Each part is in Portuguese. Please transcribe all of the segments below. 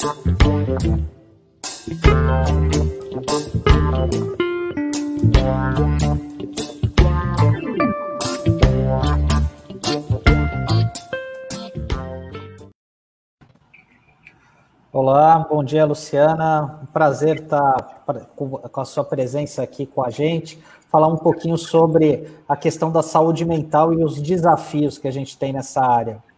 Olá, bom dia, Luciana. Um prazer estar com a sua presença aqui com a gente, falar um pouquinho sobre a questão da saúde mental e os desafios que a gente tem nessa área.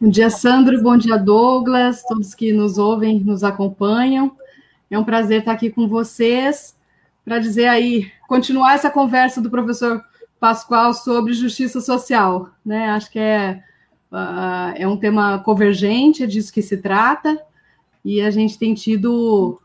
Bom dia, Sandro. Bom dia, Douglas. Todos que nos ouvem, nos acompanham. É um prazer estar aqui com vocês para dizer aí, continuar essa conversa do professor Pascoal sobre justiça social. Né? Acho que é Uh, é um tema convergente, é disso que se trata, e a gente tem tido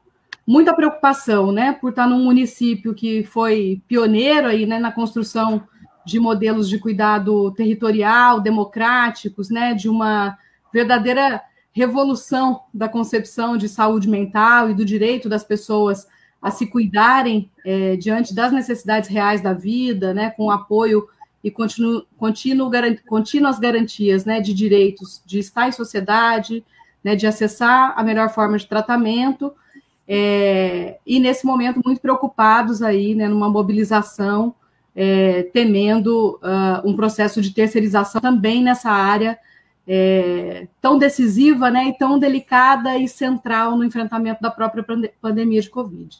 muita preocupação, né, por estar num município que foi pioneiro aí, né, na construção de modelos de cuidado territorial, democráticos, né, de uma verdadeira revolução da concepção de saúde mental e do direito das pessoas a se cuidarem é, diante das necessidades reais da vida, né, com apoio e continuo, continuo, contínuas garantias né, de direitos de estar em sociedade, né, de acessar a melhor forma de tratamento, é, e nesse momento muito preocupados aí, né, numa mobilização, é, temendo uh, um processo de terceirização também nessa área é, tão decisiva, né, e tão delicada e central no enfrentamento da própria pandemia de Covid.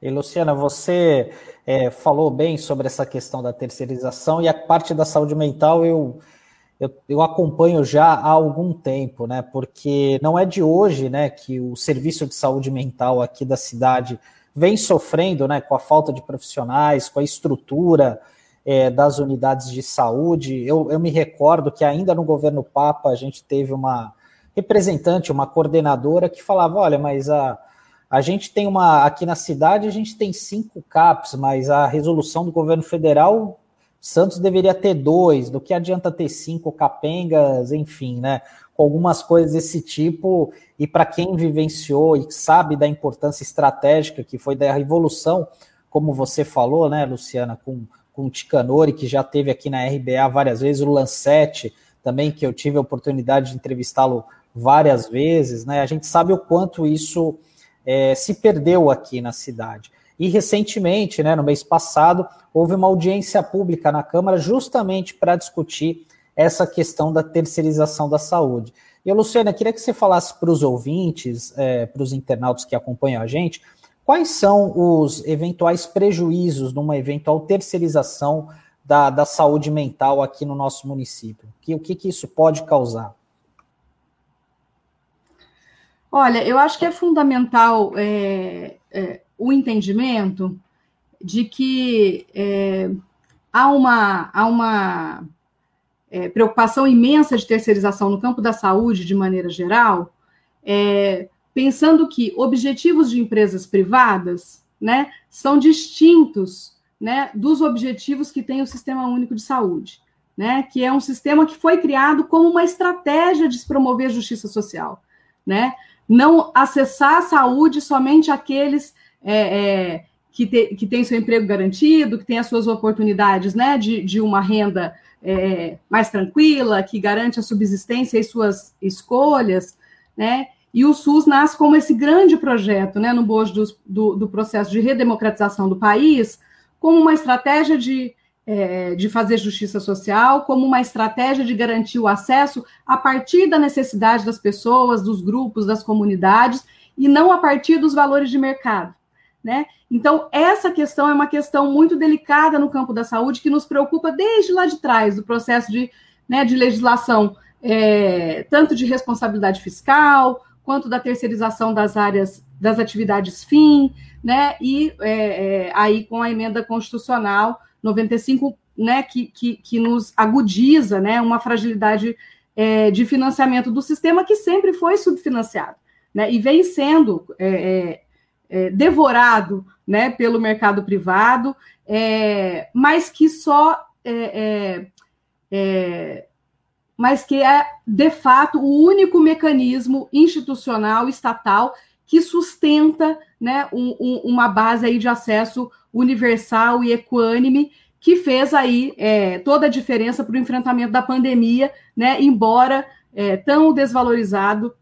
E Luciana, você é, falou bem sobre essa questão da terceirização e a parte da saúde mental eu, eu, eu, acompanho já há algum tempo, né? Porque não é de hoje, né, que o serviço de saúde mental aqui da cidade vem sofrendo, né, com a falta de profissionais, com a estrutura é, das unidades de saúde. Eu, eu me recordo que ainda no governo Papa a gente teve uma representante, uma coordenadora que falava, olha, mas a a gente tem uma, aqui na cidade, a gente tem cinco CAPs, mas a resolução do governo federal, Santos deveria ter dois, do que adianta ter cinco capengas, enfim, né? Com algumas coisas desse tipo, e para quem vivenciou e sabe da importância estratégica que foi da revolução, como você falou, né, Luciana, com, com o Ticanori, que já teve aqui na RBA várias vezes, o Lancete também, que eu tive a oportunidade de entrevistá-lo várias vezes, né? A gente sabe o quanto isso é, se perdeu aqui na cidade. E recentemente, né, no mês passado, houve uma audiência pública na Câmara justamente para discutir essa questão da terceirização da saúde. E, Luciana, queria que você falasse para os ouvintes, é, para os internautas que acompanham a gente, quais são os eventuais prejuízos numa eventual terceirização da, da saúde mental aqui no nosso município? Que, o que, que isso pode causar? Olha, eu acho que é fundamental é, é, o entendimento de que é, há uma, há uma é, preocupação imensa de terceirização no campo da saúde, de maneira geral, é, pensando que objetivos de empresas privadas né, são distintos né, dos objetivos que tem o Sistema Único de Saúde, né, que é um sistema que foi criado como uma estratégia de se promover justiça social. Né? não acessar a saúde somente aqueles é, é, que, te, que têm seu emprego garantido, que têm as suas oportunidades né, de, de uma renda é, mais tranquila, que garante a subsistência e suas escolhas, né? E o SUS nasce como esse grande projeto, né, no bojo do, do, do processo de redemocratização do país, como uma estratégia de é, de fazer justiça social como uma estratégia de garantir o acesso a partir da necessidade das pessoas, dos grupos, das comunidades, e não a partir dos valores de mercado. Né? Então, essa questão é uma questão muito delicada no campo da saúde, que nos preocupa desde lá de trás, do processo de, né, de legislação, é, tanto de responsabilidade fiscal, quanto da terceirização das áreas das atividades fim, né? E é, é, aí com a emenda constitucional 95, né, que, que, que nos agudiza né, uma fragilidade é, de financiamento do sistema que sempre foi subfinanciado, né, e vem sendo é, é, é devorado né, pelo mercado privado, é, mas que só é, mas que é de fato o único mecanismo institucional estatal que sustenta né, um, um, uma base aí de acesso universal e equânime, que fez aí é, toda a diferença para o enfrentamento da pandemia, né, embora é, tão desvalorizado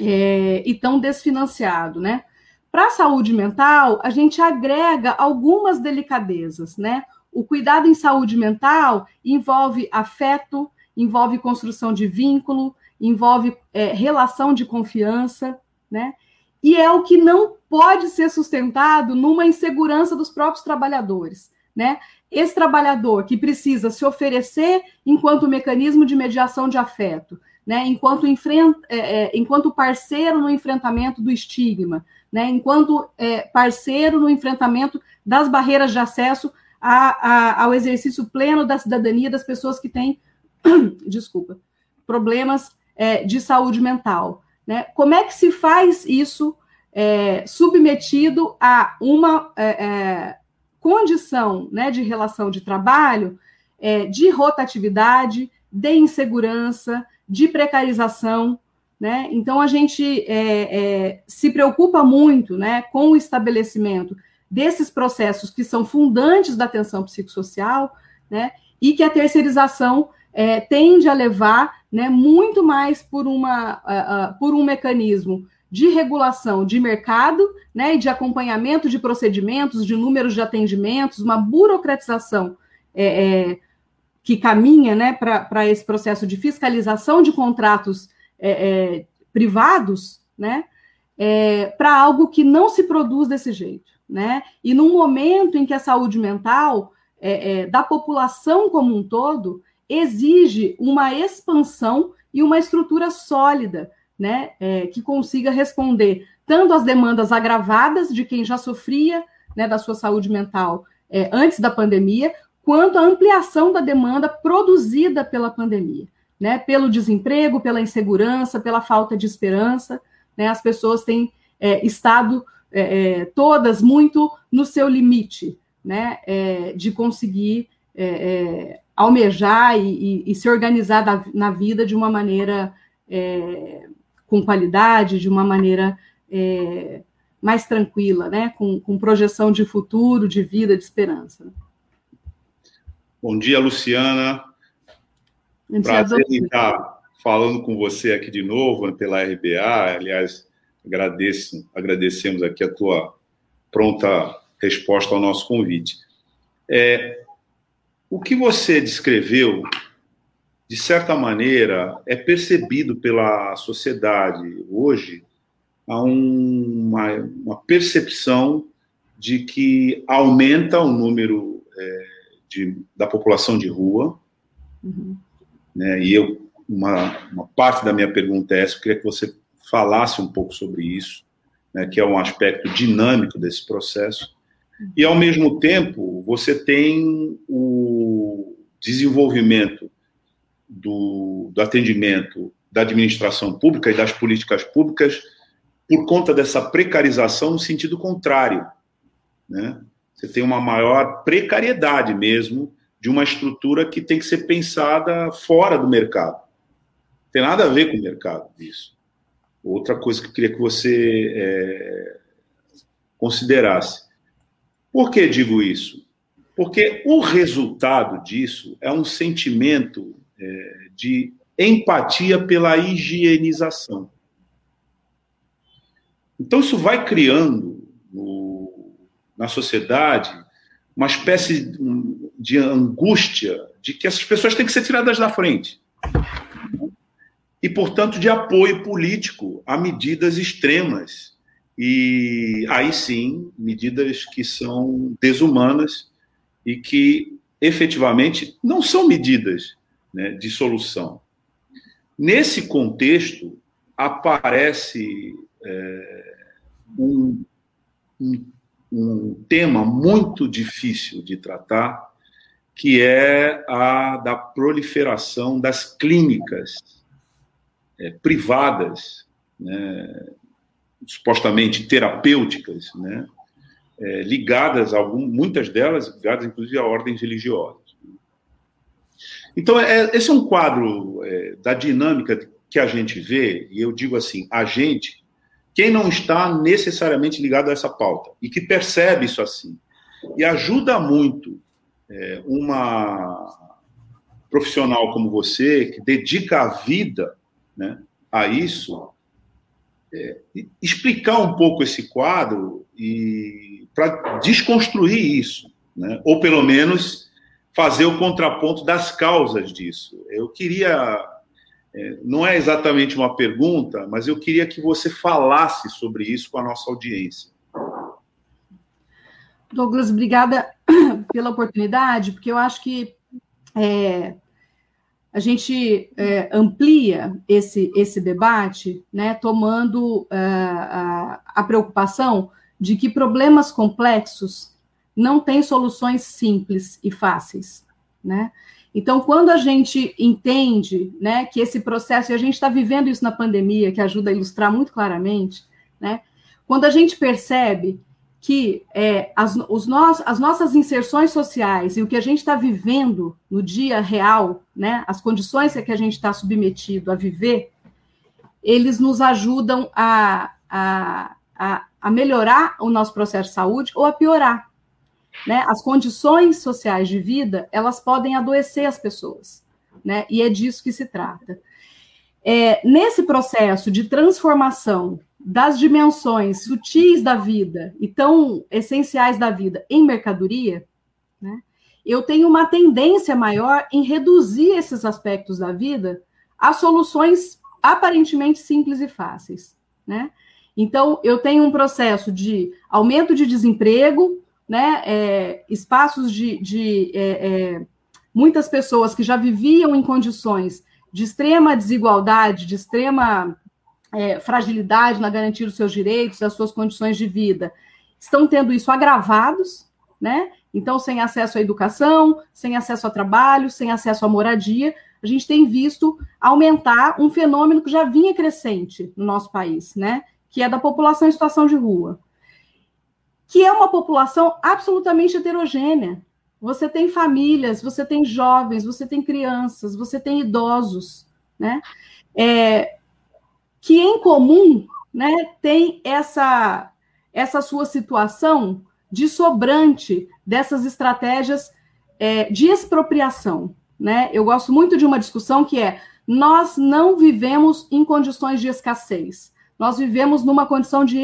é, e tão desfinanciado, né? Para a saúde mental, a gente agrega algumas delicadezas, né? O cuidado em saúde mental envolve afeto, envolve construção de vínculo, envolve é, relação de confiança, né? E é o que não pode ser sustentado numa insegurança dos próprios trabalhadores, né? Esse trabalhador que precisa se oferecer enquanto mecanismo de mediação de afeto, né? Enquanto, enfrenta, é, é, enquanto parceiro no enfrentamento do estigma, né? Enquanto é, parceiro no enfrentamento das barreiras de acesso a, a, ao exercício pleno da cidadania das pessoas que têm, desculpa, problemas é, de saúde mental. Né? Como é que se faz isso é, submetido a uma é, é condição né, de relação de trabalho é, de rotatividade, de insegurança, de precarização? Né? Então, a gente é, se preocupa muito né, com o estabelecimento desses processos que são fundantes da atenção psicossocial, né, e que a terceirização é, tende a levar né, muito mais por, uma, uh, uh, por um mecanismo de regulação de mercado né, e de acompanhamento de procedimentos, de números de atendimentos, uma burocratização é, é, que caminha né, para esse processo de fiscalização de contratos é, é privados, né, é, para algo que não se produz desse jeito. Né? E num momento em que a saúde mental é, da população como um todo exige uma expansão e uma estrutura sólida, né, é, que consiga responder tanto às demandas agravadas de quem já sofria né, da sua saúde mental é, antes da pandemia, quanto à ampliação da demanda produzida pela pandemia, né, pelo desemprego, pela insegurança, pela falta de esperança, né, as pessoas têm é, estado é, é, todas muito no seu limite, né, é, de conseguir almejar e, e, e se organizar da, na vida de uma maneira é, com qualidade, de uma maneira é, mais tranquila, né? Com, com, projeção de futuro, de vida, de esperança. Bom dia, Luciana. Prazer em estar falando com você aqui de novo né, pela RBA. Aliás, agradeço, agradecemos aqui a tua pronta resposta ao nosso convite. É, o que você descreveu, de certa maneira, é percebido pela sociedade hoje há uma, uma percepção de que aumenta o número é, de, da população de rua. Uhum. Né, e eu, uma, uma parte da minha pergunta é essa, eu queria que você falasse um pouco sobre isso, né, que é um aspecto dinâmico desse processo. E, ao mesmo tempo, você tem o desenvolvimento do, do atendimento da administração pública e das políticas públicas por conta dessa precarização no sentido contrário. Né? Você tem uma maior precariedade mesmo de uma estrutura que tem que ser pensada fora do mercado. Não tem nada a ver com o mercado isso. Outra coisa que eu queria que você é, considerasse. Por que digo isso? Porque o resultado disso é um sentimento é, de empatia pela higienização. Então, isso vai criando no, na sociedade uma espécie de angústia de que essas pessoas têm que ser tiradas da frente. E, portanto, de apoio político a medidas extremas e aí sim, medidas que são desumanas e que efetivamente não são medidas né, de solução. Nesse contexto, aparece é, um, um, um tema muito difícil de tratar, que é a da proliferação das clínicas é, privadas, né, supostamente terapêuticas, né, é, ligadas, algum, muitas delas ligadas inclusive a ordens religiosas. Então, é, esse é um quadro é, da dinâmica que a gente vê, e eu digo assim, a gente, quem não está necessariamente ligado a essa pauta, e que percebe isso assim, e ajuda muito é, uma profissional como você, que dedica a vida né, a isso, é, explicar um pouco esse quadro e para desconstruir isso, né, ou pelo menos fazer o contraponto das causas disso. Eu queria, é, não é exatamente uma pergunta, mas eu queria que você falasse sobre isso com a nossa audiência. Douglas, obrigada pela oportunidade, porque eu acho que é, a gente é, amplia esse, esse debate, né, tomando uh, a, a preocupação de que problemas complexos não têm soluções simples e fáceis, né? Então, quando a gente entende, né, que esse processo, e a gente está vivendo isso na pandemia, que ajuda a ilustrar muito claramente, né, quando a gente percebe que é, as, os nós, as nossas inserções sociais e o que a gente está vivendo no dia real, né, as condições que a gente está submetido a viver, eles nos ajudam a, a, a, a, melhorar o nosso processo de saúde ou a piorar. Né? As condições sociais de vida, elas podem adoecer as pessoas, né? e é disso que se trata. É, nesse processo de transformação das dimensões sutis da vida e tão essenciais da vida em mercadoria, né, eu tenho uma tendência maior em reduzir esses aspectos da vida a soluções aparentemente simples e fáceis. Né? Então, eu tenho um processo de aumento de desemprego, né, é, espaços de, de é, é, muitas pessoas que já viviam em condições de extrema desigualdade, de extrema é, fragilidade na garantia dos seus direitos, das suas condições de vida, estão tendo isso agravados, né? Então, sem acesso à educação, sem acesso a trabalho, sem acesso à moradia, a gente tem visto aumentar um fenômeno que já vinha crescente no nosso país, né? Que é da população em situação de rua. Que é uma população absolutamente heterogênea. Você tem famílias, você tem jovens, você tem crianças, você tem idosos, né? É, que em comum né, tem essa, essa sua situação de sobrante dessas estratégias é, de expropriação. Né? Eu gosto muito de uma discussão que é: nós não vivemos em condições de escassez, nós vivemos numa condição de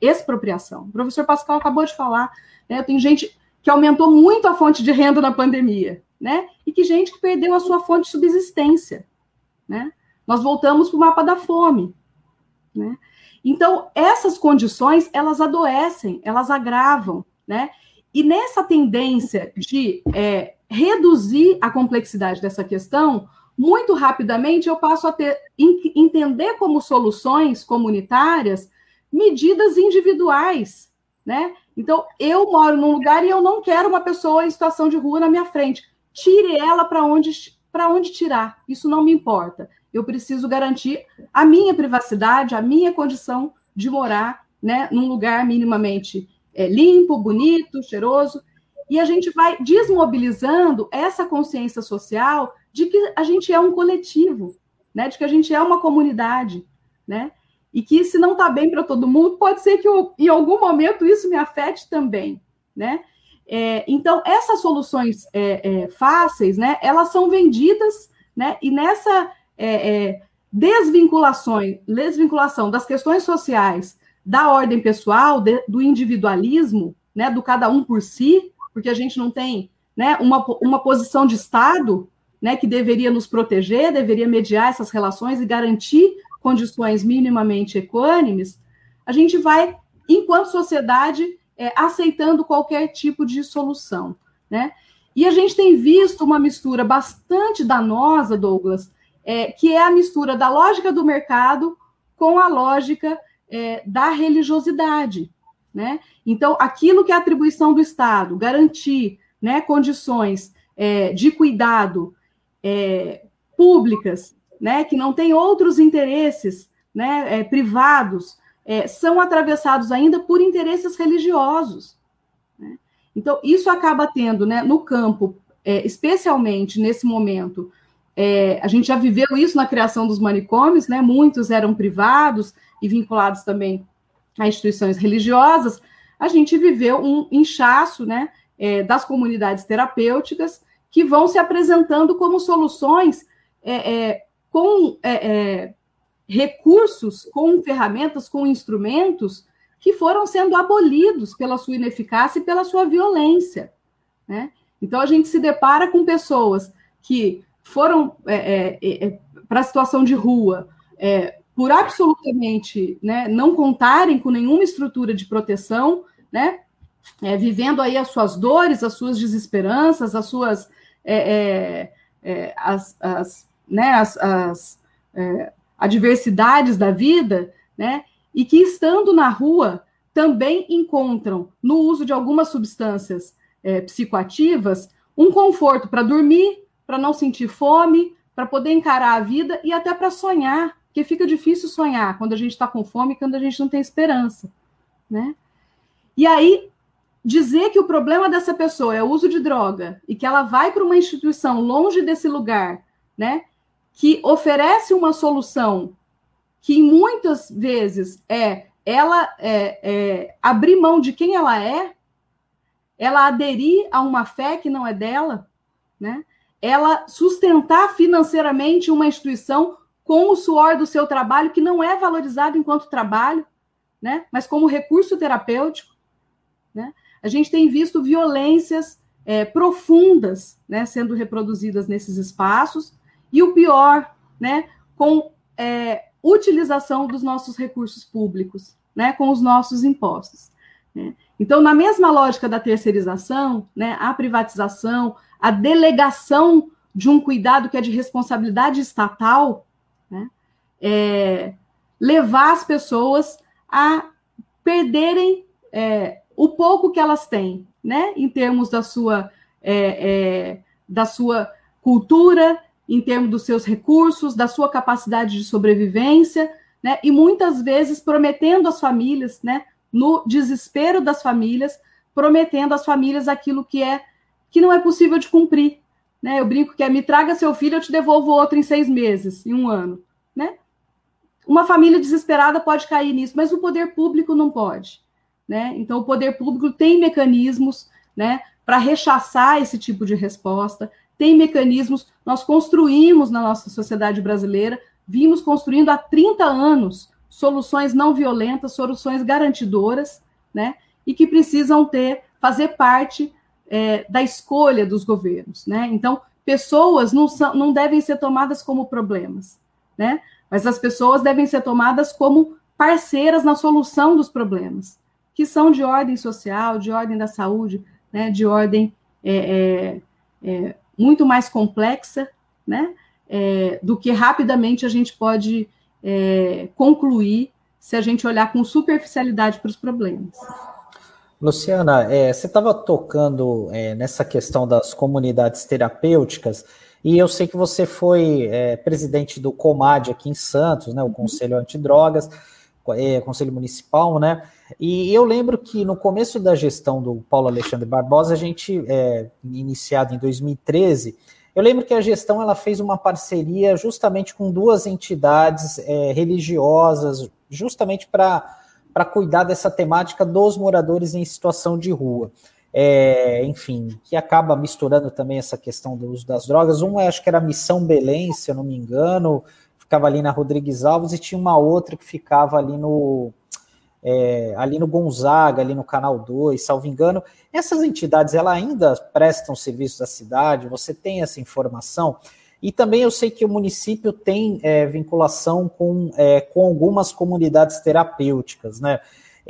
expropriação. O professor Pascal acabou de falar, né? tem gente que aumentou muito a fonte de renda na pandemia, né? E que gente que perdeu a sua fonte de subsistência, né? Nós voltamos para o mapa da fome. Né? Então, essas condições, elas adoecem, elas agravam, né? E nessa tendência de é, reduzir a complexidade dessa questão, muito rapidamente eu passo a ter, entender como soluções comunitárias medidas individuais, né? Então, eu moro num lugar e eu não quero uma pessoa em situação de rua na minha frente. Tire ela para onde, onde tirar. Isso não me importa eu preciso garantir a minha privacidade, a minha condição de morar né, num lugar minimamente é, limpo, bonito, cheiroso. E a gente vai desmobilizando essa consciência social de que a gente é um coletivo, né, de que a gente é uma comunidade, né? E que se não está bem para todo mundo, pode ser que eu, em algum momento isso me afete também, né? É, então, essas soluções é, é, fáceis, né, elas são vendidas, né, e nessa é, é, desvinculações, desvinculação das questões sociais da ordem pessoal, de, do individualismo, né, do cada um por si, porque a gente não tem né, uma, uma posição de Estado né, que deveria nos proteger, deveria mediar essas relações e garantir condições minimamente equânimes, a gente vai, enquanto sociedade, é, aceitando qualquer tipo de solução. Né? E a gente tem visto uma mistura bastante danosa, Douglas, é, que é a mistura da lógica do mercado com a lógica é, da religiosidade. Né? Então, aquilo que é atribuição do Estado, garantir né, condições é, de cuidado é, públicas, né, que não tem outros interesses né, é, privados, é, são atravessados ainda por interesses religiosos. Né? Então, isso acaba tendo, né, no campo, especialmente nesse momento é, a gente já viveu isso na criação dos manicômios, né? Muitos eram privados e vinculados também a instituições religiosas. A gente viveu um inchaço, né? É, das comunidades terapêuticas que vão se apresentando como soluções é, é com é, é, recursos, com ferramentas, com instrumentos que foram sendo abolidos pela sua ineficácia e pela sua violência. Né? Então, a gente se depara com pessoas que foram é, é, é, é para a situação de rua é, por absolutamente né, não contarem com nenhuma estrutura de proteção, né, vivendo aí as suas dores, as suas desesperanças, as suas as, as, né, as, as adversidades da vida, né, e que estando na rua também encontram no uso de algumas substâncias é, psicoativas um conforto para dormir, para não sentir fome, para poder encarar a vida e até para sonhar, porque fica difícil sonhar quando a gente está com fome, quando a gente não tem esperança, né? E aí dizer que o problema dessa pessoa é o uso de droga e que ela vai para uma instituição longe desse lugar, né? Que oferece uma solução que muitas vezes é ela é, é, abrir mão de quem ela é, ela aderir a uma fé que não é dela, né? Ela sustentar financeiramente uma instituição com o suor do seu trabalho que não é valorizado enquanto trabalho, né? Mas como recurso terapêutico, né? A gente tem visto violências é, profundas, né, sendo reproduzidas nesses espaços e o pior, né, com é, utilização dos nossos recursos públicos, né, com os nossos impostos. Né? Então, na mesma lógica da terceirização, né, a privatização, a delegação de um cuidado que é de responsabilidade estatal, né, é, levar as pessoas a perderem é, o pouco que elas têm, né, em termos da sua, é, é da sua cultura, em termos dos seus recursos, da sua capacidade de sobrevivência, né? E muitas vezes prometendo às famílias, né? No desespero das famílias, prometendo às famílias aquilo que é que não é possível de cumprir, né? Eu brinco que é me traga seu filho, eu te devolvo outro em seis meses, em um ano, né? Uma família desesperada pode cair nisso, mas o poder público não pode, né? Então o poder público tem mecanismos, né? Para rechaçar esse tipo de resposta, tem mecanismos, nós construímos na nossa sociedade brasileira, vimos construindo há 30 anos soluções não violentas, soluções garantidoras, né? E que precisam ter, fazer parte é, da escolha dos governos, né? Então, pessoas não, são, não devem ser tomadas como problemas, né? Mas as pessoas devem ser tomadas como parceiras na solução dos problemas, que são de ordem social, de ordem da saúde, né? De ordem é, é, é muito mais complexa, né? É, do que rapidamente a gente pode é, concluir se a gente olhar com superficialidade para os problemas. Luciana, é, você estava tocando é, nessa questão das comunidades terapêuticas, e eu sei que você foi é, presidente do COMAD aqui em Santos, né, o Conselho Antidrogas, é, Conselho Municipal, né? E eu lembro que no começo da gestão do Paulo Alexandre Barbosa, a gente, é, iniciado em 2013, eu lembro que a gestão ela fez uma parceria justamente com duas entidades é, religiosas, justamente para cuidar dessa temática dos moradores em situação de rua. É, enfim, que acaba misturando também essa questão do uso das drogas. Um, acho que era Missão Belém, se eu não me engano, ficava ali na Rodrigues Alves, e tinha uma outra que ficava ali no, é, ali no Gonzaga, ali no Canal 2, salvo engano. Essas entidades ela ainda prestam serviços à cidade, você tem essa informação? E também eu sei que o município tem é, vinculação com, é, com algumas comunidades terapêuticas, né?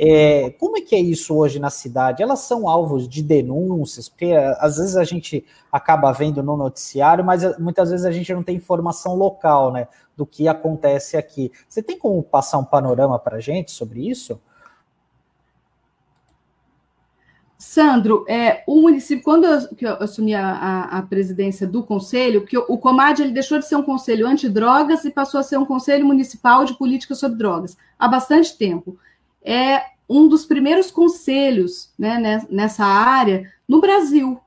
É, como é que é isso hoje na cidade? Elas são alvos de denúncias, porque é, às vezes a gente acaba vendo no noticiário, mas é, muitas vezes a gente não tem informação local, né, do que acontece aqui. Você tem como passar um panorama para a gente sobre isso? Sandro, é, o município, quando eu, eu assumi a, a, a, presidência do conselho, que o Comad ele deixou de ser um conselho antidrogas e passou a ser um conselho municipal de política sobre drogas há bastante tempo é um dos primeiros conselhos né, nessa área no Brasil.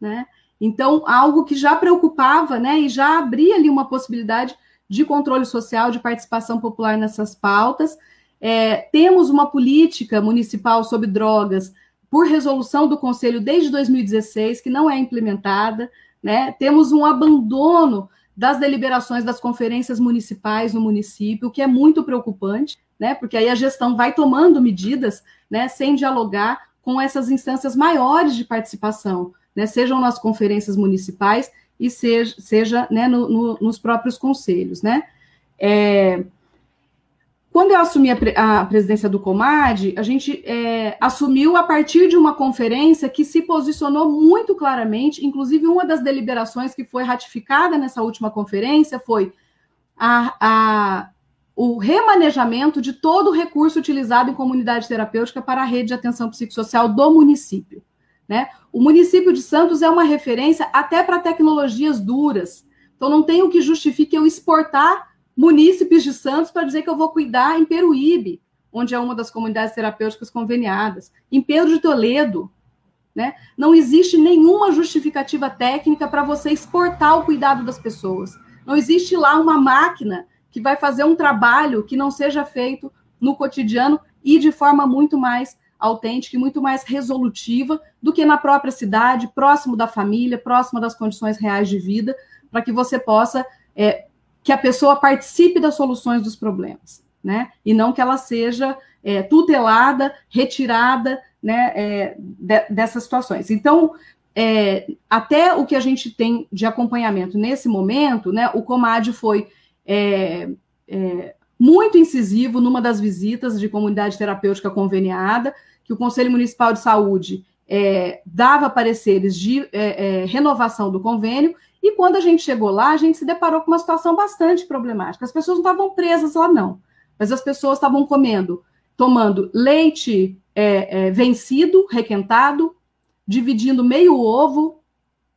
Né? Então, algo que já preocupava né, e já abria ali uma possibilidade de controle social, de participação popular nessas pautas. É, temos uma política municipal sobre drogas por resolução do Conselho desde 2016, que não é implementada. Né? Temos um abandono das deliberações das conferências municipais no município, o que é muito preocupante, né? Porque aí a gestão vai tomando medidas, né, sem dialogar com essas instâncias maiores de participação, né, sejam nas conferências municipais e seja, seja né, no, no, nos próprios conselhos, né? É, quando eu assumi a, a, presidência do Comad, a gente é, assumiu a partir de uma conferência que se posicionou muito claramente, inclusive uma das deliberações que foi ratificada nessa última conferência foi a, a, o remanejamento de todo o recurso utilizado em comunidade terapêutica para a rede de atenção psicossocial do município. Né? O município de Santos é uma referência até para tecnologias duras. Então, não tem o que justifique eu exportar munícipes de Santos para dizer que eu vou cuidar em Peruíbe, onde é uma das comunidades terapêuticas conveniadas, em Pedro de Toledo. Né? Não existe nenhuma justificativa técnica para você exportar o cuidado das pessoas. Não existe lá uma máquina que vai fazer um trabalho que não seja feito no cotidiano e de forma muito mais autêntica e muito mais resolutiva do que na própria cidade, próximo da família, próximo das condições reais de vida, para que você possa é, que a pessoa participe das soluções dos problemas, né? E não que ela seja é, tutelada, retirada, né, é, de, dessas situações. Então, é, até o que a gente tem de acompanhamento nesse momento, né, o Comad foi é, é, muito incisivo numa das visitas de comunidade terapêutica conveniada, que o Conselho Municipal de Saúde é, dava pareceres de renovação do convênio e quando a gente chegou lá, a gente se deparou com uma situação bastante problemática. As pessoas não estavam presas lá, não. Mas as pessoas estavam comendo, tomando leite é, é, vencido, requentado, dividindo meio ovo,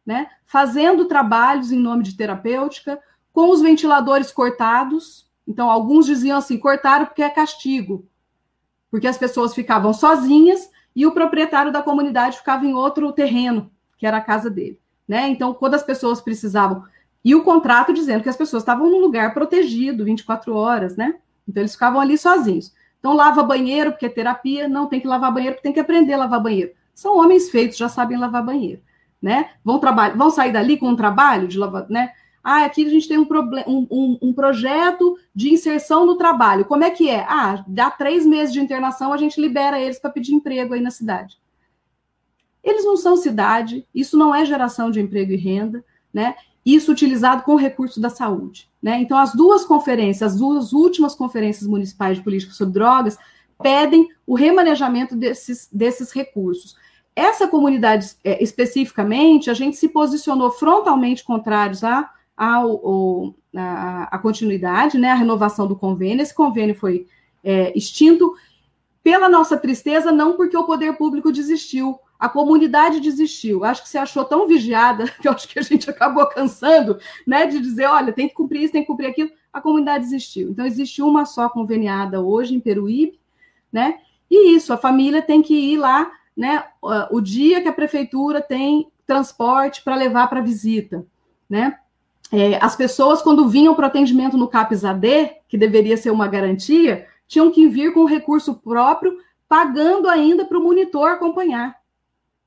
né? fazendo trabalhos em nome de terapêutica, com os ventiladores cortados. Então, alguns diziam assim: cortaram porque é castigo, porque as pessoas ficavam sozinhas e o proprietário da comunidade ficava em outro terreno, que era a casa dele né? Então, quando as pessoas precisavam. E o contrato dizendo que as pessoas estavam num lugar protegido 24 horas, né? Então, eles ficavam ali sozinhos. Então, lava banheiro, porque é terapia, não tem que lavar banheiro, porque tem que aprender a lavar banheiro. São homens feitos, já sabem lavar banheiro, né? Vão, vão sair dali com um trabalho de lavar, né? Ah, aqui a gente tem um, um, um, um, projeto de inserção no trabalho. Como é que é? Ah, dá três meses de internação, a gente libera eles para pedir emprego aí na cidade. Eles não são cidade, isso não é geração de emprego e renda, né? Isso utilizado com recursos da saúde, né? Então, as duas conferências, as duas últimas conferências municipais de política sobre drogas, pedem o remanejamento desses, desses recursos. Essa comunidade é, especificamente, a gente se posicionou frontalmente contrários à, à, à continuidade, né, à renovação do convênio. Esse convênio foi é, extinto pela nossa tristeza, não porque o poder público desistiu, a comunidade desistiu. Acho que você achou tão vigiada que acho que a gente acabou cansando, né, de dizer, olha, tem que cumprir isso, tem que cumprir aquilo. A comunidade desistiu. Então existe uma só conveniada hoje em Peruíbe, né? E isso, a família tem que ir lá, né, o dia que a prefeitura tem transporte para levar para visita, né? É, as pessoas, quando vinham para o atendimento no CAPS AD, que deveria ser uma garantia, tinham que vir com recurso próprio, pagando ainda para o monitor acompanhar.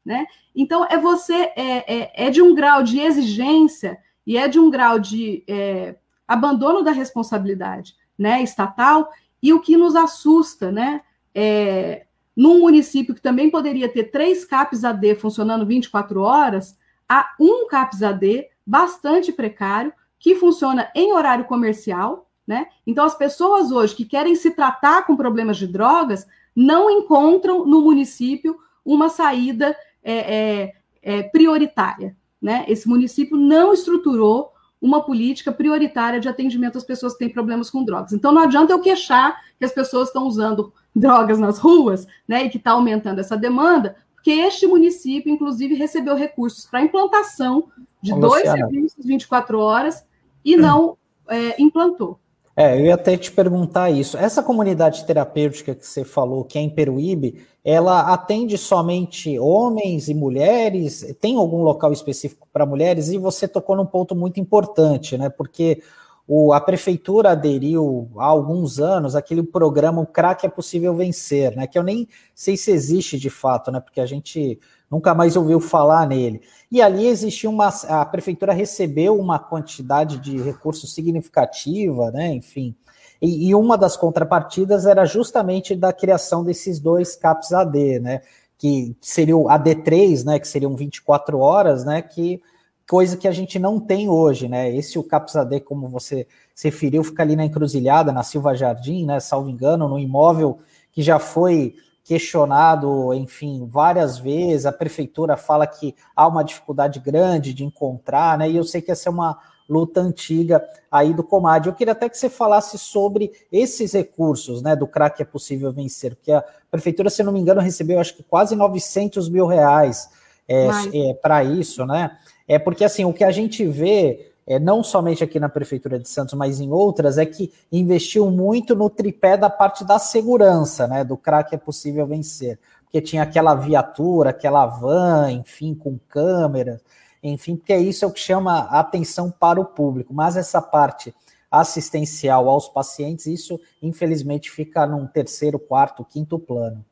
Né? Então, é você, é, é, é, de um grau de exigência e é de um grau de é, abandono da responsabilidade né, estatal, e o que nos assusta, né, é, num município que também poderia ter três CAPs AD funcionando 24 horas, há um CAPs AD bastante precário, que funciona em horário comercial, né? Então, as pessoas hoje que querem se tratar com problemas de drogas não encontram no município uma saída é, é, é, prioritária. Né? Esse município não estruturou uma política prioritária de atendimento às pessoas que têm problemas com drogas. Então não adianta eu queixar que as pessoas estão usando drogas nas ruas, né, e que está aumentando essa demanda, porque este município, inclusive, recebeu recursos para implantação de Ô, dois Luciana. serviços 24 horas e não é, implantou. É, eu ia até te perguntar isso. Essa comunidade terapêutica que você falou, que é em Peruíbe, ela atende somente homens e mulheres? Tem algum local específico para mulheres? E você tocou num ponto muito importante, né? Porque o, a prefeitura aderiu há alguns anos aquele programa O Crack é Possível Vencer, né? Que eu nem sei se existe de fato, né? Porque a gente nunca mais ouviu falar nele. E ali existia uma. A prefeitura recebeu uma quantidade de recursos significativa, né? Enfim. E, e uma das contrapartidas era justamente da criação desses dois CAPs AD, né? Que seria o AD3, né? Que seriam 24 horas, né? Que coisa que a gente não tem hoje, né? Esse o CAPS-AD, como você se referiu, fica ali na encruzilhada, na Silva Jardim, né? Salvo engano, no imóvel que já foi questionado, enfim, várias vezes. A prefeitura fala que há uma dificuldade grande de encontrar, né? E eu sei que essa é uma luta antiga aí do Comad. Eu queria até que você falasse sobre esses recursos, né, do crack é possível vencer, porque a prefeitura, se não me engano, recebeu acho que quase 900 mil reais é, é para isso, né? É porque assim, o que a gente vê, é, não somente aqui na Prefeitura de Santos, mas em outras, é que investiu muito no tripé da parte da segurança, né? Do crack é possível vencer. Porque tinha aquela viatura, aquela van, enfim, com câmeras, enfim, porque isso é o que chama a atenção para o público. Mas essa parte assistencial aos pacientes, isso infelizmente fica num terceiro, quarto, quinto plano.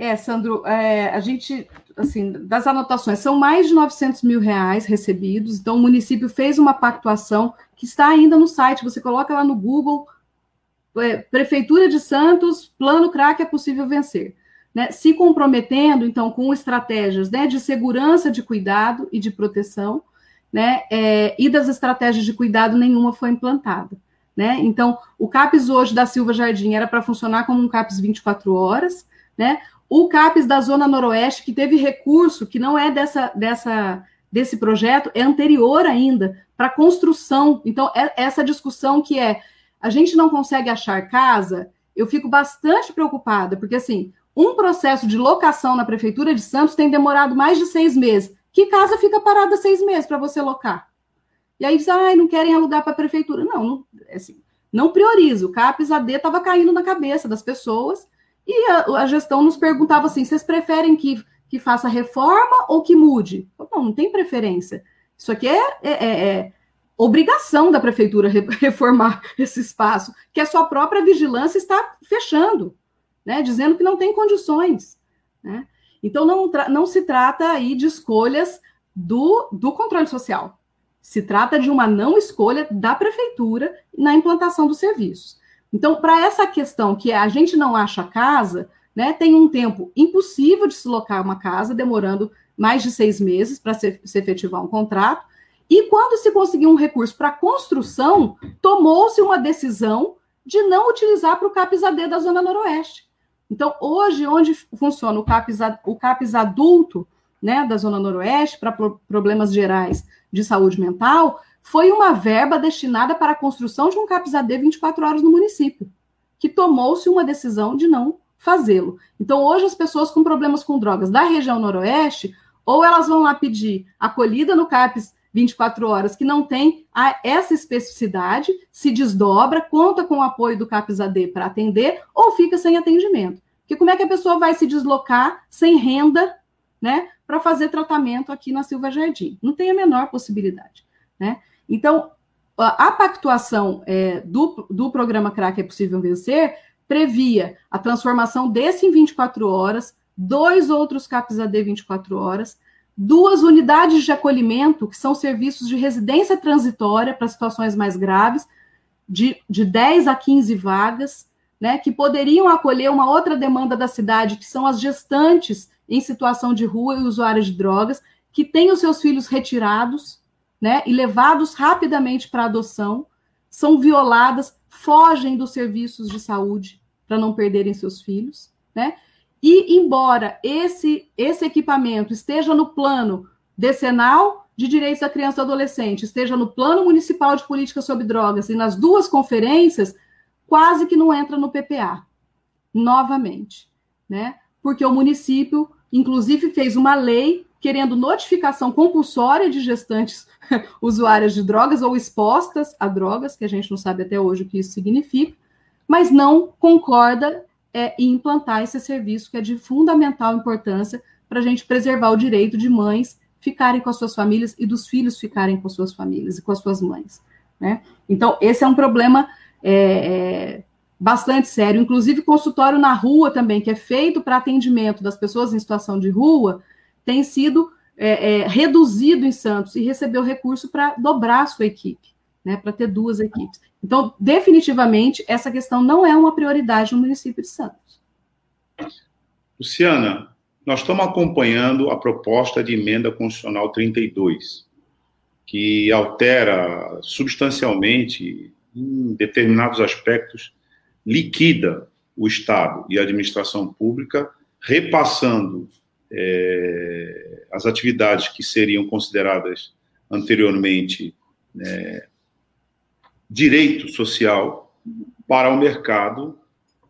É, Sandro, é, a gente, assim, das anotações, são mais de 900 mil reais recebidos, então o município fez uma pactuação que está ainda no site, você coloca lá no Google, é, Prefeitura de Santos, plano crack é possível vencer. Né, se comprometendo, então, com estratégias né, de segurança, de cuidado e de proteção, né, é, e das estratégias de cuidado nenhuma foi implantada. Né? Então, o CAPES hoje da Silva Jardim era para funcionar como um CAPES 24 horas, né? O CAPES da Zona Noroeste, que teve recurso, que não é dessa, dessa, desse projeto, é anterior ainda, para construção. Então, é essa discussão que é, a gente não consegue achar casa, eu fico bastante preocupada, porque, assim, um processo de locação na Prefeitura de Santos tem demorado mais de seis meses. Que casa fica parada seis meses para você locar? E aí ah, não querem alugar para a Prefeitura. Não, não, assim, não prioriza. O CAPES AD estava caindo na cabeça das pessoas, e a, a, gestão nos perguntava assim: vocês preferem que, que faça reforma ou que mude? Não, não tem preferência. Isso aqui é, é, é, é obrigação da prefeitura reformar esse espaço, que a sua própria vigilância está fechando, né, dizendo que não tem condições. Né? Então, não, não se trata aí de escolhas do, do controle social. Se trata de uma não escolha da prefeitura na implantação dos serviços. Então, para essa questão que a gente não acha casa, né, tem um tempo impossível de se locar uma casa, demorando mais de seis meses para se, se efetivar um contrato. E quando se conseguiu um recurso para construção, tomou-se uma decisão de não utilizar para o CAPES-AD da Zona Noroeste. Então, hoje, onde funciona o CAPES, o adulto né, da Zona Noroeste para pro, problemas gerais de saúde mental, foi uma verba destinada para a construção de um CAPS-AD 24 horas no município, que tomou-se uma decisão de não fazê-lo. Então, hoje, as pessoas com problemas com drogas da região noroeste, ou elas vão lá pedir acolhida no CAPS 24 horas, que não tem essa especificidade, se desdobra, conta com o apoio do CAPS-AD para atender, ou fica sem atendimento. Porque como é que a pessoa vai se deslocar sem renda, né, para fazer tratamento aqui na Silva Jardim? Não tem a menor possibilidade, né? Então, a pactuação é, do, do programa CRAC é Possível Vencer previa a transformação desse em 24 horas, dois outros CAPs AD 24 horas, duas unidades de acolhimento, que são serviços de residência transitória para situações mais graves, de, de 10 a 15 vagas, né, que poderiam acolher uma outra demanda da cidade, que são as gestantes em situação de rua e usuários de drogas, que têm os seus filhos retirados, né, e levados rapidamente para adoção, são violadas, fogem dos serviços de saúde para não perderem seus filhos, né? E embora esse esse equipamento esteja no plano decenal de direitos da criança e do adolescente, esteja no plano municipal de política sobre drogas e nas duas conferências, quase que não entra no PPA. Novamente, né? Porque o município inclusive fez uma lei querendo notificação compulsória de gestantes usuárias de drogas ou expostas a drogas, que a gente não sabe até hoje o que isso significa, mas não concorda é, em implantar esse serviço que é de fundamental importância para a gente preservar o direito de mães ficarem com as suas famílias e dos filhos ficarem com as suas famílias e com as suas mães. Né? Então, esse é um problema é, é, bastante sério. Inclusive, consultório na rua também, que é feito para atendimento das pessoas em situação de rua, tem sido é, é reduzido em Santos e recebeu recurso para dobrar sua equipe, né, para ter duas equipes. Então, definitivamente, essa questão não é uma prioridade no município de Santos. Luciana, nós estamos acompanhando a proposta de emenda constitucional 32, que altera substancialmente, em determinados aspectos, liquida o Estado e a administração pública, repassando é, as atividades que seriam consideradas anteriormente né, direito social para o mercado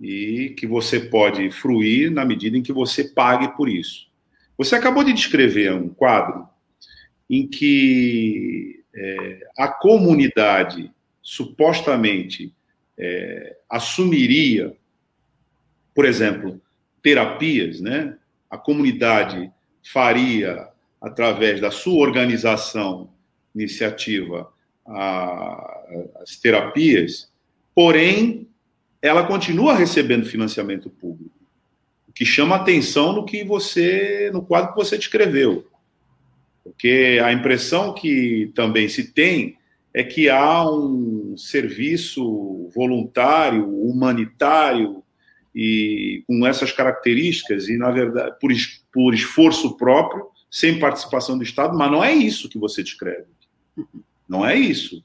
e que você pode fruir na medida em que você pague por isso. Você acabou de descrever um quadro em que é, a comunidade supostamente é, assumiria, por exemplo, terapias, né? A comunidade faria através da sua organização, iniciativa, a, as terapias, porém ela continua recebendo financiamento público, o que chama atenção no que você, no quadro que você descreveu, porque a impressão que também se tem é que há um serviço voluntário, humanitário e com essas características e na verdade por, por esforço próprio, sem participação do Estado, mas não é isso que você descreve. Não é isso.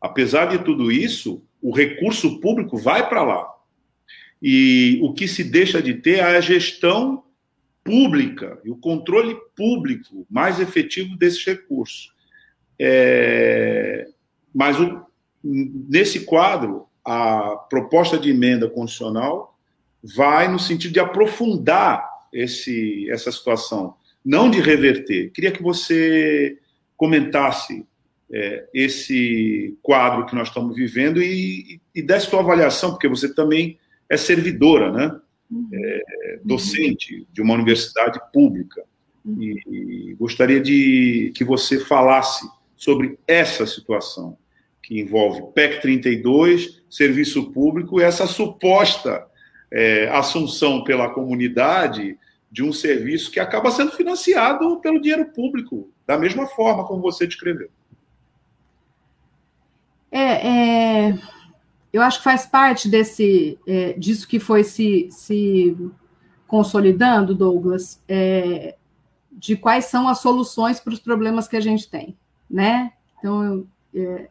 Apesar de tudo isso, o recurso público vai para lá. E o que se deixa de ter é a gestão pública e o controle público mais efetivo desses recursos. É, mas o, nesse quadro, a proposta de emenda constitucional vai no sentido de aprofundar esse, essa situação, não de reverter. Queria que você comentasse é, esse quadro que nós estamos vivendo e, e, desse sua avaliação, porque você também é servidora, né? Uhum. É, docente de uma universidade pública. Uhum. E, e gostaria de que você falasse sobre essa situação, que envolve PEC 32, serviço público e essa suposta é, assunção pela comunidade de um serviço que acaba sendo financiado pelo dinheiro público, da mesma forma como você descreveu. É, é, eu acho que faz parte desse é, disso que foi se, se consolidando, Douglas, é, de quais são as soluções para os problemas que a gente tem, né? Então, é,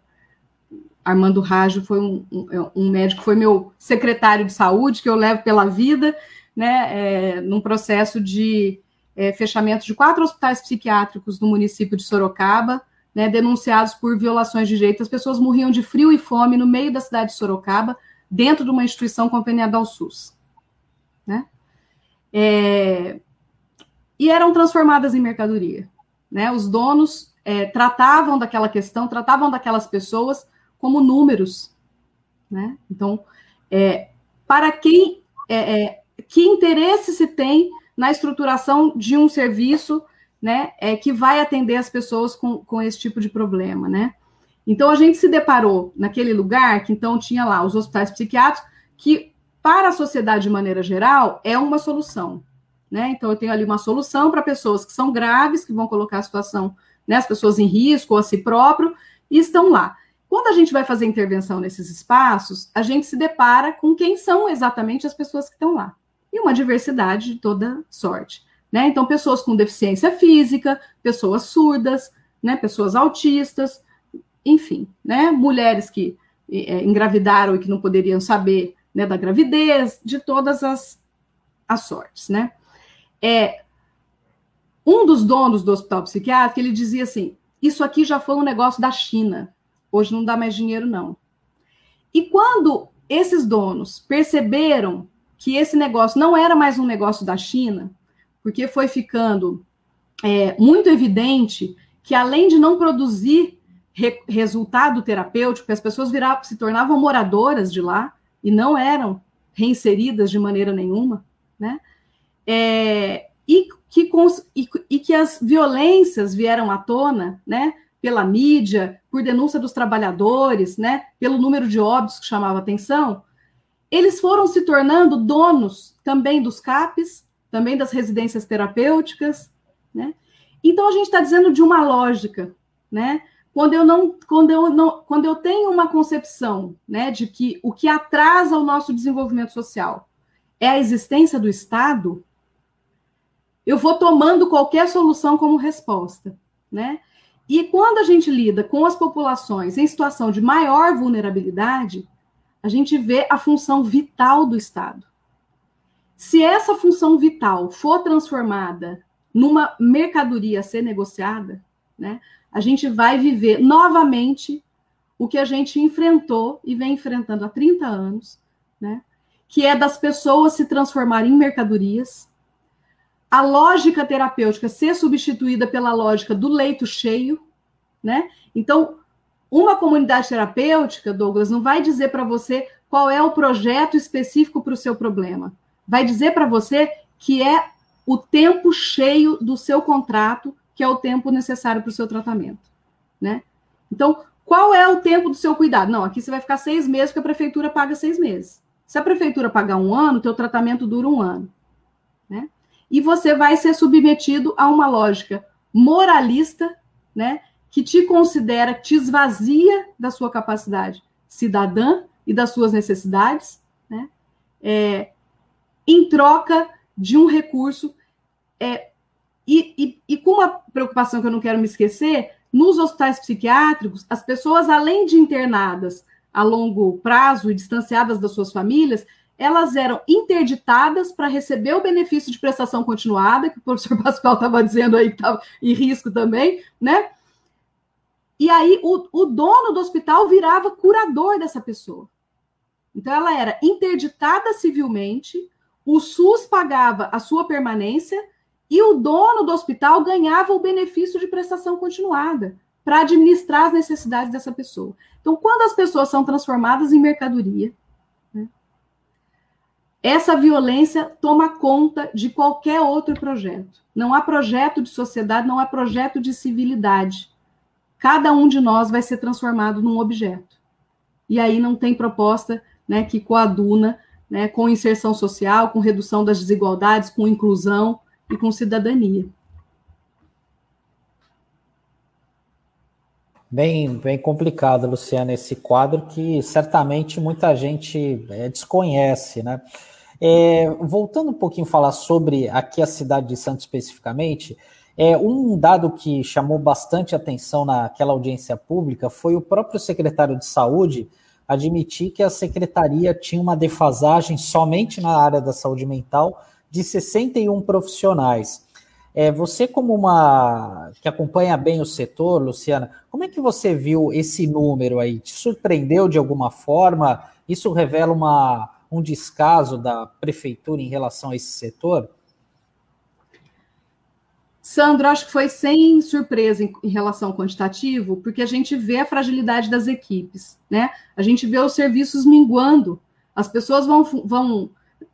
Armando Rajo foi um, um, é, um, médico, foi meu secretário de saúde, que eu levo pela vida, né, é, num processo de é, fechamento de quatro hospitais psiquiátricos no município de Sorocaba, né, denunciados por violações de direitos. As pessoas morriam de frio e fome no meio da cidade de Sorocaba, dentro de uma instituição conveniada ao SUS. Né? É, e eram transformadas em mercadoria. Né? Os donos é, tratavam daquela questão, tratavam daquelas pessoas como números. Né? Então, é, para quem, é, é, que interesse se tem na estruturação de um serviço né, é, que vai atender as pessoas com, com esse tipo de problema, né? Então a gente se deparou naquele lugar que então tinha lá os hospitais psiquiátricos, que para a sociedade de maneira geral é uma solução, né? Então eu tenho ali uma solução para pessoas que são graves, que vão colocar a situação, né, as pessoas em risco ou a si próprio, e estão lá. Quando a gente vai fazer intervenção nesses espaços, a gente se depara com quem são exatamente as pessoas que estão lá. E uma diversidade de toda sorte. Né? Então, pessoas com deficiência física, pessoas surdas, né? pessoas autistas, enfim, né? mulheres que é, engravidaram e que não poderiam saber né, da gravidez, de todas as, as sortes. Né? É, um dos donos do hospital psiquiátrico, ele dizia assim, isso aqui já foi um negócio da China, hoje não dá mais dinheiro, não. E quando esses donos perceberam que esse negócio não era mais um negócio da China, porque foi ficando é, muito evidente que, além de não produzir re resultado terapêutico, as pessoas viravam, se tornavam moradoras de lá e não eram reinseridas de maneira nenhuma, né? É, e que, e, e que as violências vieram à tona, né, pela mídia, por denúncia dos trabalhadores, né, pelo número de óbitos que chamava atenção, eles foram se tornando donos também dos CAPs, também das residências terapêuticas, né? Então a gente está dizendo de uma lógica, né? Quando eu não, quando eu não, quando eu tenho uma concepção, né, de que o que atrasa o nosso desenvolvimento social é a existência do Estado, eu vou tomando qualquer solução como resposta, né? E quando a gente lida com as populações em situação de maior vulnerabilidade, a gente vê a função vital do Estado. Se essa função vital for transformada numa mercadoria a ser negociada, né, a gente vai viver novamente o que a gente enfrentou e vem enfrentando há 30 anos, né, que é das pessoas se transformarem em mercadorias, a lógica terapêutica ser substituída pela lógica do leito cheio, né? Então, uma comunidade terapêutica, Douglas, não vai dizer para você qual é o projeto específico para o seu problema. Vai dizer para você que é o tempo cheio do seu contrato, que é o tempo necessário para o seu tratamento. Né? Então, qual é o tempo do seu cuidado? Não, aqui você vai ficar seis meses, porque a prefeitura paga seis meses. Se a prefeitura pagar um ano, teu tratamento dura um ano. E você vai ser submetido a uma lógica moralista, né? que te considera, te esvazia da sua capacidade cidadã e das suas necessidades, né? É, em troca de um recurso. É, e, e, e, com uma preocupação que eu não quero me esquecer, nos hospitais psiquiátricos, as pessoas, além de internadas a longo prazo e distanciadas das suas famílias, elas eram interditadas para receber o benefício de prestação continuada, que o professor Pascoal estava dizendo aí que estava em risco também, né? E aí o, o dono do hospital virava curador dessa pessoa. Então ela era interditada civilmente, o SUS pagava a sua permanência e o dono do hospital ganhava o benefício de prestação continuada para administrar as necessidades dessa pessoa. Então, quando as pessoas são transformadas em mercadoria, essa violência toma conta de qualquer outro projeto. Não há projeto de sociedade, não há projeto de civilidade cada um de nós vai ser transformado num objeto. E aí não tem proposta né, que coaduna né, com inserção social, com redução das desigualdades, com inclusão e com cidadania. Bem, bem complicado, Luciana, esse quadro que certamente muita gente é, desconhece, né? É, voltando um pouquinho a falar sobre aqui a cidade de Santos especificamente, é, um dado que chamou bastante atenção naquela audiência pública foi o próprio secretário de Saúde admitir que a secretaria tinha uma defasagem somente na área da saúde mental de 61 profissionais. É, você, como uma que acompanha bem o setor, Luciana, como é que você viu esse número aí? Te surpreendeu de alguma forma? Isso revela uma, um descaso da prefeitura em relação a esse setor? Sandro, acho que foi sem surpresa em, em, relação ao quantitativo, porque a gente vê a fragilidade das equipes, né? A gente vê os serviços minguando, as pessoas vão, vão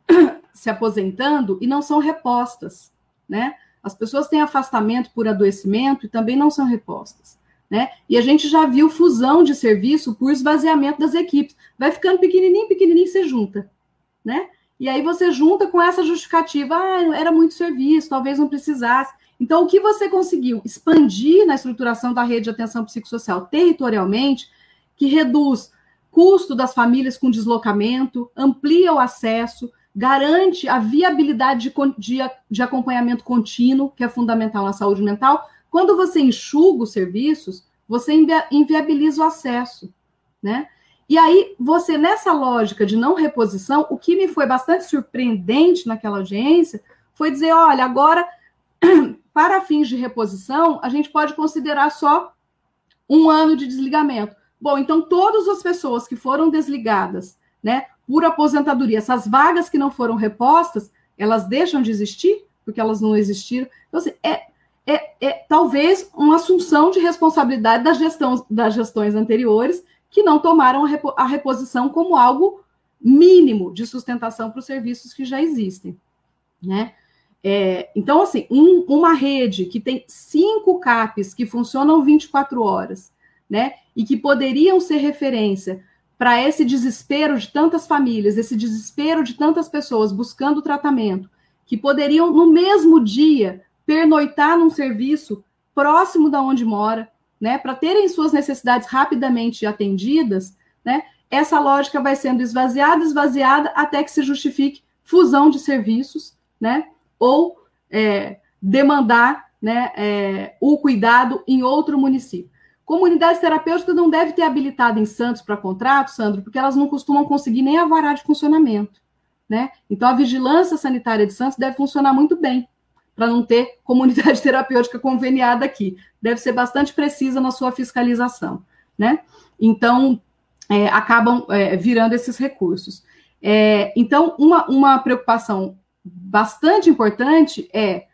se aposentando e não são repostas, né? As pessoas têm afastamento por adoecimento e também não são repostas, né? E a gente já viu fusão de serviço por esvaziamento das equipes. Vai ficando pequenininho, pequenininho, você junta, né? E aí você junta com essa justificativa, ah, era muito serviço, talvez não precisasse. Então, o que você conseguiu expandir na estruturação da rede de atenção psicossocial territorialmente, que reduz custo das famílias com deslocamento, amplia o acesso, garante a viabilidade de, de, de acompanhamento contínuo, que é fundamental na saúde mental. Quando você enxuga os serviços, você inviabiliza o acesso, né? E aí, você, nessa lógica de não reposição, o que me foi bastante surpreendente naquela audiência foi dizer: olha, agora para fins de reposição, a gente pode considerar só um ano de desligamento. Bom, então todas as pessoas que foram desligadas, né, por aposentadoria, essas vagas que não foram repostas, elas deixam de existir porque elas não existiram. Então, assim, é, é, é talvez uma assunção de responsabilidade das, gestão, das gestões anteriores que não tomaram a, repo, a reposição como algo mínimo de sustentação para os serviços que já existem, né? É, então, assim, um, uma rede que tem cinco CAPs que funcionam 24 horas, né, e que poderiam ser referência para esse desespero de tantas famílias, esse desespero de tantas pessoas buscando tratamento, que poderiam, no mesmo dia, pernoitar num serviço próximo da onde mora, né, para terem suas necessidades rapidamente atendidas, né, essa lógica vai sendo esvaziada, esvaziada, até que se justifique fusão de serviços, né, ou é, demandar né, é, o cuidado em outro município. Comunidades terapêuticas não devem ter habilitado em Santos para contrato, Sandro, porque elas não costumam conseguir nem a de funcionamento. Né? Então, a vigilância sanitária de Santos deve funcionar muito bem, para não ter comunidade terapêutica conveniada aqui. Deve ser bastante precisa na sua fiscalização. Né? Então, é, acabam é, virando esses recursos. É, então, uma, uma preocupação bastante importante é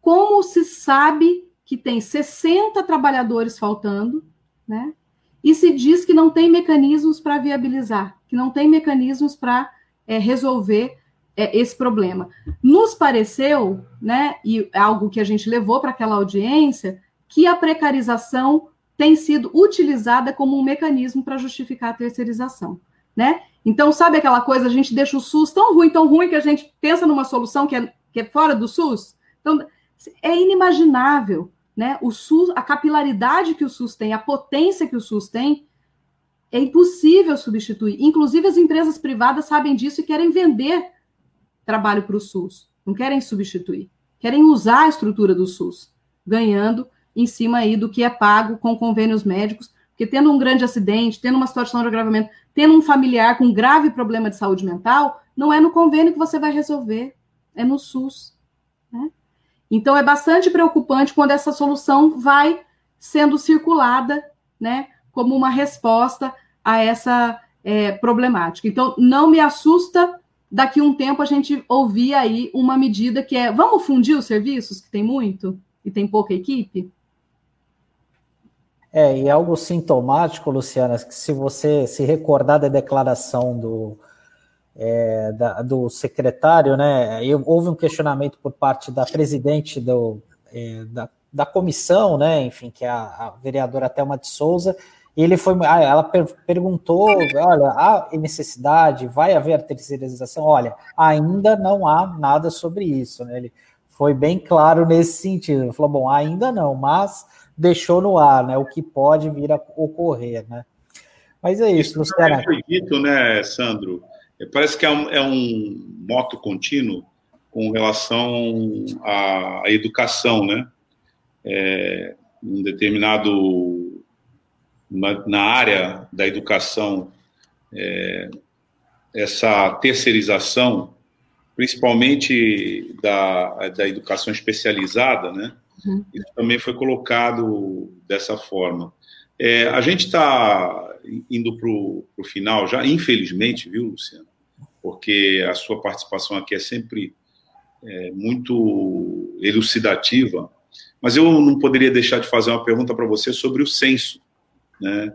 como se sabe que tem 60 trabalhadores faltando, né? E se diz que não tem mecanismos para viabilizar, que não tem mecanismos para é, resolver é, esse problema. Nos pareceu, né, e é algo que a gente levou para aquela audiência, que a precarização tem sido utilizada como um mecanismo para justificar a terceirização, né? Então, sabe aquela coisa, a gente deixa o SUS tão ruim, tão ruim, que a gente pensa numa solução que é, que é fora do SUS? Então, é inimaginável, né? O SUS, a capilaridade que o SUS tem, a potência que o SUS tem, é impossível substituir. Inclusive, as empresas privadas sabem disso e querem vender trabalho para o SUS. Não querem substituir. Querem usar a estrutura do SUS, ganhando em cima aí do que é pago com convênios médicos, porque tendo um grande acidente, tendo uma situação de agravamento, tendo um familiar com grave problema de saúde mental, não é no convênio que você vai resolver, é no SUS. Né? Então, é bastante preocupante quando essa solução vai sendo circulada né, como uma resposta a essa é, problemática. Então, não me assusta daqui um tempo a gente ouvir aí uma medida que é vamos fundir os serviços, que tem muito e tem pouca equipe? É, e algo sintomático, Luciana, que se você se recordar da declaração do, é, da, do secretário, né, houve um questionamento por parte da presidente do, é, da, da comissão, né, enfim, que é a, a vereadora Thelma de Souza, e ele foi, ah, ela per, perguntou, olha, há necessidade, vai haver terceirização? Olha, ainda não há nada sobre isso, né, ele foi bem claro nesse sentido, ele falou, bom, ainda não, mas deixou no ar, né? O que pode vir a ocorrer, né? Mas é isso, Luciana. Foi dito, né, Sandro? Parece que é um, é um moto contínuo com relação à, à educação, né? É, um determinado na, na, área da educação, é, essa terceirização, principalmente da, da educação especializada, né? Uhum. Isso também foi colocado dessa forma. É, a gente está indo para o final já, infelizmente, viu, Luciano? Porque a sua participação aqui é sempre é, muito elucidativa, mas eu não poderia deixar de fazer uma pergunta para você sobre o censo. Né?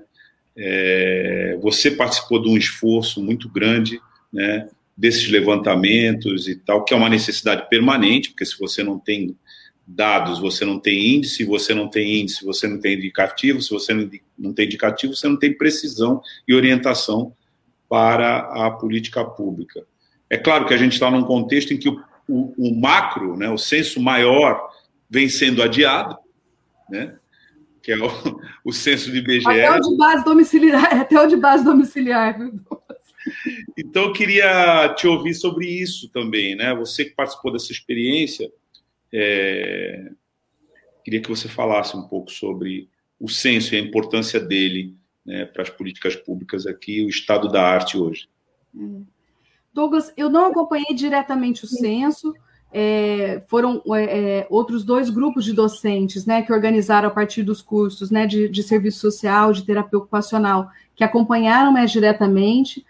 É, você participou de um esforço muito grande né, desses levantamentos e tal, que é uma necessidade permanente, porque se você não tem dados, você não tem índice, você não tem índice, você não tem indicativo, se você não tem indicativo, você não tem precisão e orientação para a política pública. É claro que a gente está num contexto em que o, o, o, macro, né, o censo maior, vem sendo adiado, né, que é o, o censo de IBGE. Até o de base domiciliar, até o de base domiciliar. Então, eu queria te ouvir sobre isso também, né? Você que participou dessa experiência, é, queria que você falasse um pouco sobre o censo e a importância dele né, para as políticas públicas aqui, o estado da arte hoje. Hum. Douglas, eu não acompanhei diretamente o censo, é, foram é, é, outros dois grupos de docentes né, que organizaram a partir dos cursos né, de, de serviço social, de terapia ocupacional, que acompanharam mais diretamente,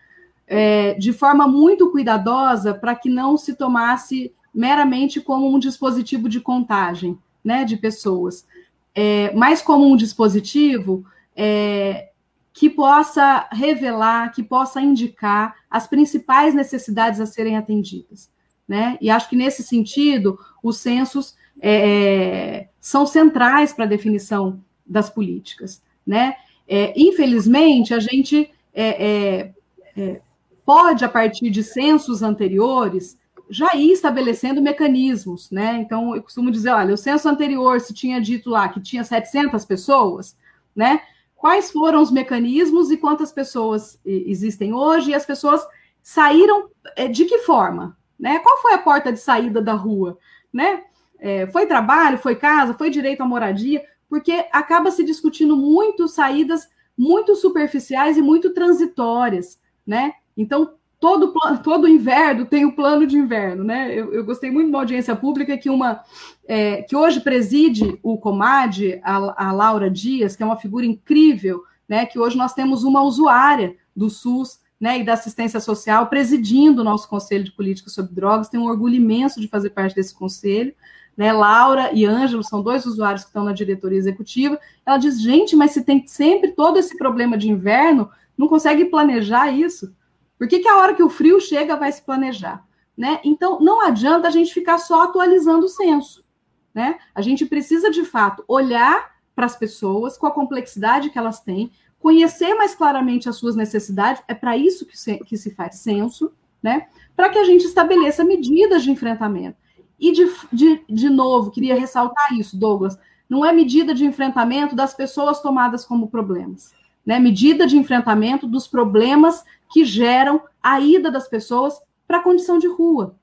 é, de forma muito cuidadosa para que não se tomasse meramente como um dispositivo de contagem né, de pessoas, é, mas como um dispositivo é, que possa revelar, que possa indicar as principais necessidades a serem atendidas. Né? E acho que nesse sentido, os censos é, é são centrais para a definição das políticas, né? É, infelizmente, a gente é, é, pode, a partir de censos anteriores, já ir estabelecendo mecanismos, né? Então, eu costumo dizer, olha, o censo anterior, se tinha dito lá que tinha 700 pessoas, né? Quais foram os mecanismos e quantas pessoas existem hoje? E as pessoas saíram é, de que forma, né? Qual foi a porta de saída da rua, né? É, foi trabalho, foi casa, foi direito à moradia, porque acaba se discutindo muito saídas muito superficiais e muito transitórias, né? Então, todo, todo inverno tem o plano de inverno, né? Eu, eu gostei muito uma audiência pública que uma é, que hoje preside o Comad, a, a, Laura Dias, que é uma figura incrível, né? Que hoje nós temos uma usuária do SUS né, e da assistência social presidindo o nosso Conselho de Política sobre Drogas. Tenho um orgulho imenso de fazer parte desse conselho. Né, Laura e Ângelo são dois usuários que estão na diretoria executiva. Ela diz: gente, mas se tem sempre todo esse problema de inverno, não consegue planejar isso? Por que, que a hora que o frio chega vai se planejar? Né? Então, não adianta a gente ficar só atualizando o censo. Né? A gente precisa, de fato, olhar para as pessoas com a complexidade que elas têm, conhecer mais claramente as suas necessidades, é para isso que se, que se faz censo, né? para que a gente estabeleça medidas de enfrentamento. E, de, de, de novo, queria ressaltar isso, Douglas, não é medida de enfrentamento das pessoas tomadas como problemas, né? medida de enfrentamento dos problemas que geram a ida das pessoas para a condição de rua.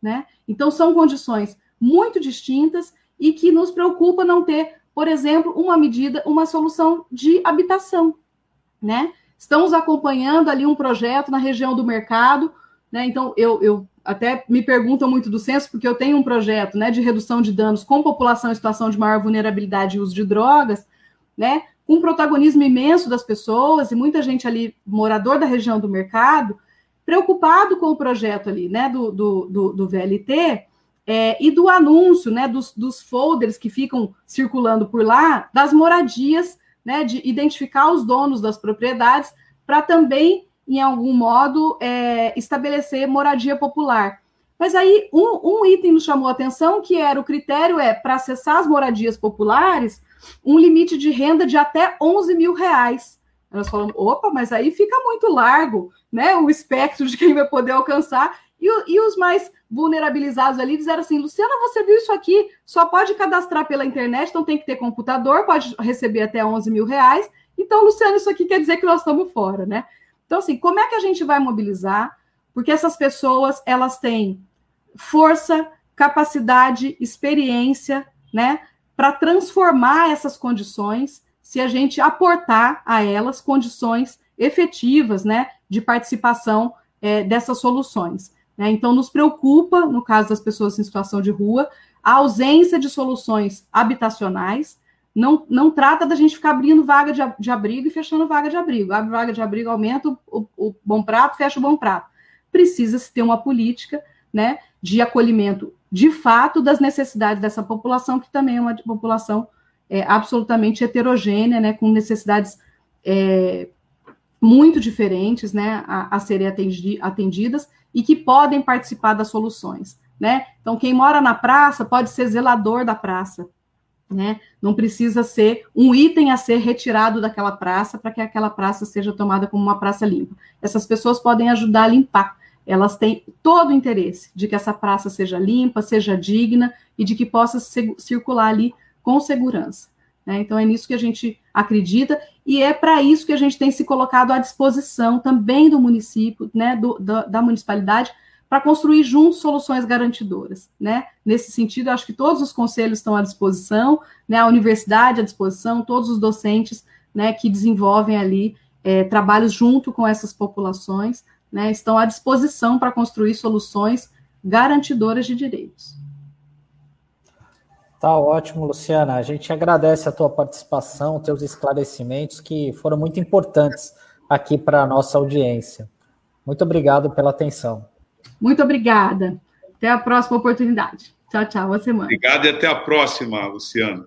Né? Então, são condições muito distintas e que nos preocupa não ter, por exemplo, uma medida, uma solução de habitação. Né? Estamos acompanhando ali um projeto na região do mercado, né? Então, eu, eu até me perguntam muito do censo, porque eu tenho um projeto né, de redução de danos com população em situação de maior vulnerabilidade e uso de drogas, né? com um protagonismo imenso das pessoas e muita gente ali, morador da região do mercado, preocupado com o projeto ali, né, do, do, do, do VLT, é, e do anúncio, né, dos, dos folders que ficam circulando por lá, das moradias, né, de identificar os donos das propriedades, para também, em algum modo, é, estabelecer moradia popular. Mas aí, um, um item nos chamou a atenção, que era o critério é, para acessar as moradias populares, um limite de renda de até 11 mil reais. Nós falamos, opa, mas aí fica muito largo, né? O espectro de quem vai poder alcançar. E, e os mais vulnerabilizados ali disseram assim: Luciana, você viu isso aqui? Só pode cadastrar pela internet, então tem que ter computador, pode receber até 11 mil reais. Então, Luciana, isso aqui quer dizer que nós estamos fora, né? Então, assim, como é que a gente vai mobilizar? Porque essas pessoas, elas têm força, capacidade, experiência, né? para transformar essas condições, se a gente aportar a elas condições efetivas né, de participação é, dessas soluções. Né? Então, nos preocupa, no caso das pessoas em situação de rua, a ausência de soluções habitacionais. Não, não trata da gente ficar abrindo vaga de, de abrigo e fechando vaga de abrigo. Abre vaga de abrigo, aumenta o, o, o bom prato, fecha o bom prato. Precisa-se ter uma política né, de acolhimento de fato das necessidades dessa população, que também é uma população é, absolutamente heterogênea, né, com necessidades é, muito diferentes né, a, a serem atendi, atendidas e que podem participar das soluções. Né? Então, quem mora na praça pode ser zelador da praça. Né? Não precisa ser um item a ser retirado daquela praça para que aquela praça seja tomada como uma praça limpa. Essas pessoas podem ajudar a limpar elas têm todo o interesse de que essa praça seja limpa, seja digna e de que possa circular ali com segurança. Né? Então, é nisso que a gente acredita e é para isso que a gente tem se colocado à disposição também do município, né, do, da, da municipalidade, para construir juntos soluções garantidoras. Né? Nesse sentido, acho que todos os conselhos estão à disposição, né, a universidade à disposição, todos os docentes né, que desenvolvem ali é, trabalhos junto com essas populações né, estão à disposição para construir soluções garantidoras de direitos. Tá ótimo, Luciana. A gente agradece a tua participação, teus esclarecimentos que foram muito importantes aqui para a nossa audiência. Muito obrigado pela atenção. Muito obrigada. Até a próxima oportunidade. Tchau, tchau. Boa semana. Obrigado e até a próxima, Luciana.